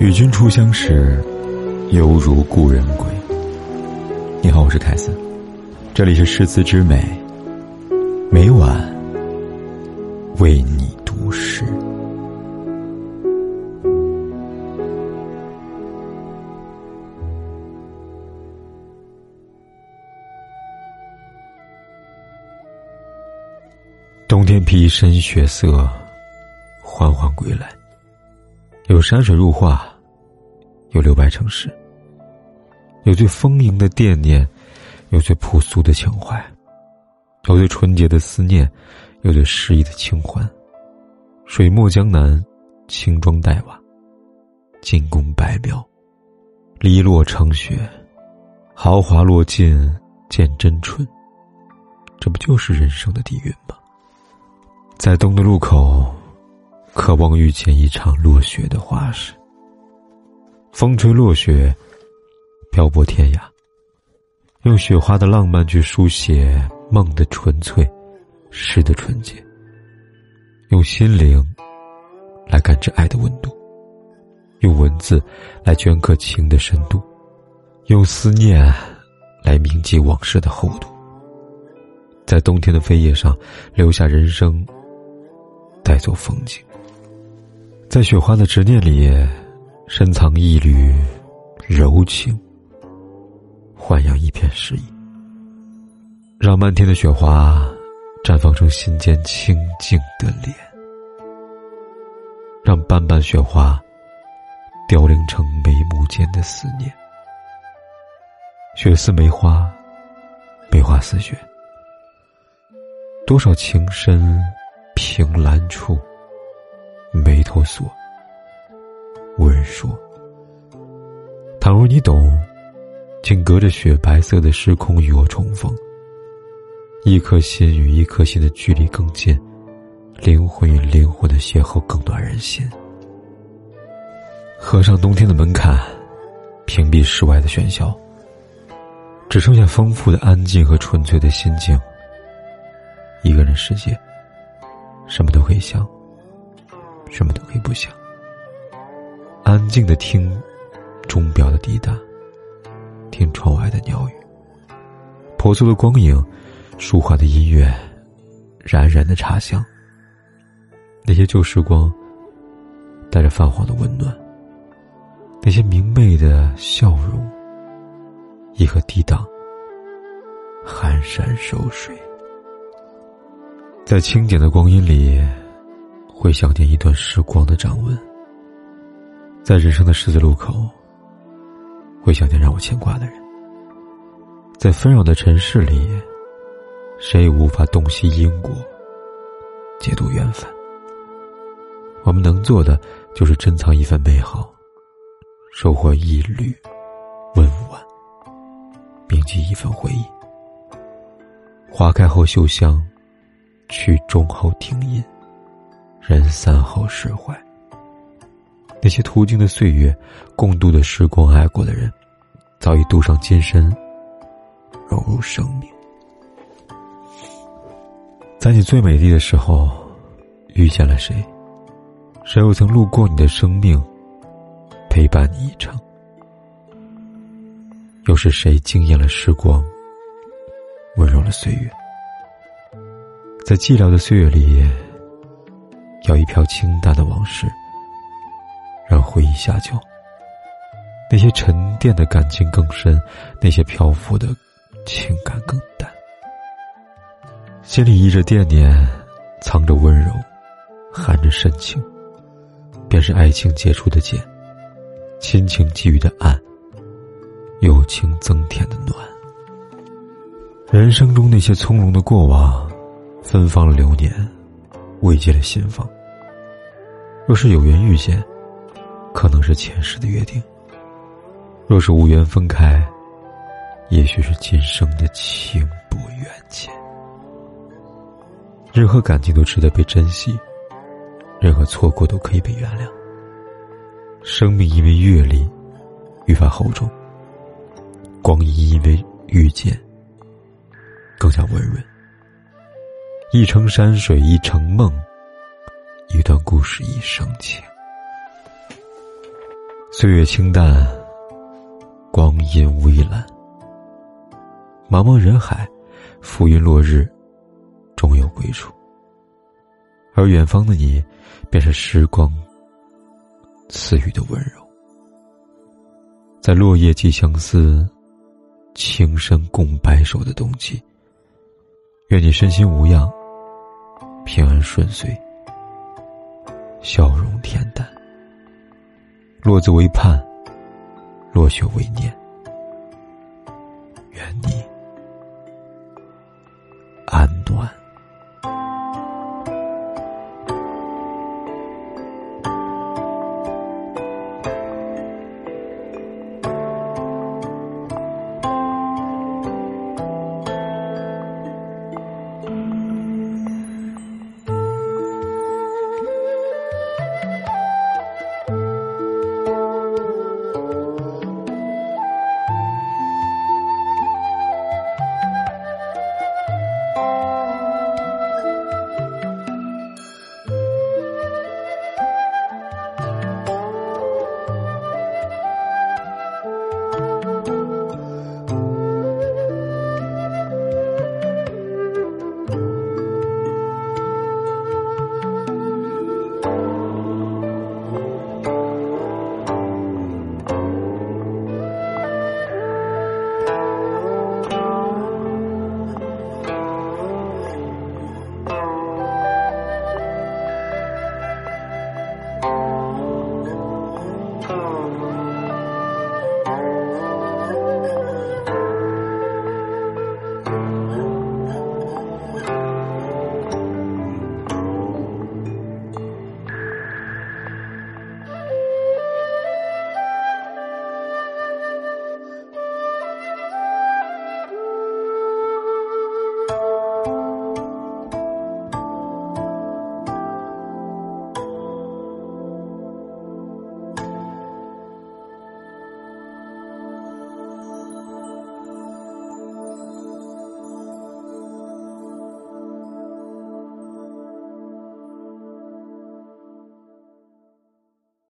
与君初相识，犹如故人归。你好，我是凯斯，这里是诗词之美，每晚为你读诗。冬天披一身雪色，缓缓归来。有山水入画，有留白成诗，有最丰盈的惦念，有最朴素的情怀，有最纯洁的思念，有最诗意的清欢。水墨江南，轻装黛瓦，进宫白庙，篱落成雪，豪华落尽见真春。这不就是人生的底蕴吗？在冬的路口。渴望遇见一场落雪的花事，风吹落雪，漂泊天涯。用雪花的浪漫去书写梦的纯粹，诗的纯洁。用心灵来感知爱的温度，用文字来镌刻情的深度，用思念来铭记往事的厚度。在冬天的飞叶上留下人生，带走风景。在雪花的执念里，深藏一缕柔情，豢养一片诗意。让漫天的雪花绽放成心间清静的脸，让瓣瓣雪花凋零成眉目间的思念。雪似梅花，梅花似雪，多少情深凭栏处。眉头锁，无人说。倘若你懂，请隔着雪白色的时空与我重逢。一颗心与一颗心的距离更近，灵魂与灵魂的邂逅更暖人心。合上冬天的门槛，屏蔽室外的喧嚣，只剩下丰富的安静和纯粹的心境。一个人世界，什么都可以想。什么都可以不想，安静的听钟表的滴答，听窗外的鸟语，朴素的光影，舒缓的音乐，冉冉的茶香。那些旧时光，带着泛黄的温暖；那些明媚的笑容，一颗抵挡寒山守水，在清简的光阴里。会想念一段时光的掌纹，在人生的十字路口，会想念让我牵挂的人。在纷扰的尘世里，谁也无法洞悉因果，解读缘分。我们能做的，就是珍藏一份美好，收获一缕温婉，铭记一份回忆。花开后嗅香，曲终后听音。人散后释怀。那些途经的岁月，共度的时光，爱过的人，早已镀上金身，融入生命。在你最美丽的时候，遇见了谁？谁又曾路过你的生命，陪伴你一程？又是谁惊艳了时光，温柔了岁月？在寂寥的岁月里。舀一瓢清淡的往事，让回忆下酒。那些沉淀的感情更深，那些漂浮的情感更淡。心里依着惦念，藏着温柔，含着深情，便是爱情结出的茧，亲情给予的爱，友情增添的暖。人生中那些从容的过往，芬芳了流年，慰藉了心房。若是有缘遇见，可能是前世的约定；若是无缘分开，也许是今生的情不缘浅。任何感情都值得被珍惜，任何错过都可以被原谅。生命因为阅历愈发厚重，光阴因为遇见更加温润。一程山水一程梦，一段故事一生情。岁月清淡，光阴微澜。茫茫人海，浮云落日，终有归处。而远方的你，便是时光赐予的温柔。在落叶寄相思，情深共白首的冬季。愿你身心无恙，平安顺遂，笑容恬淡。落子为盼，落雪为念。愿你安暖。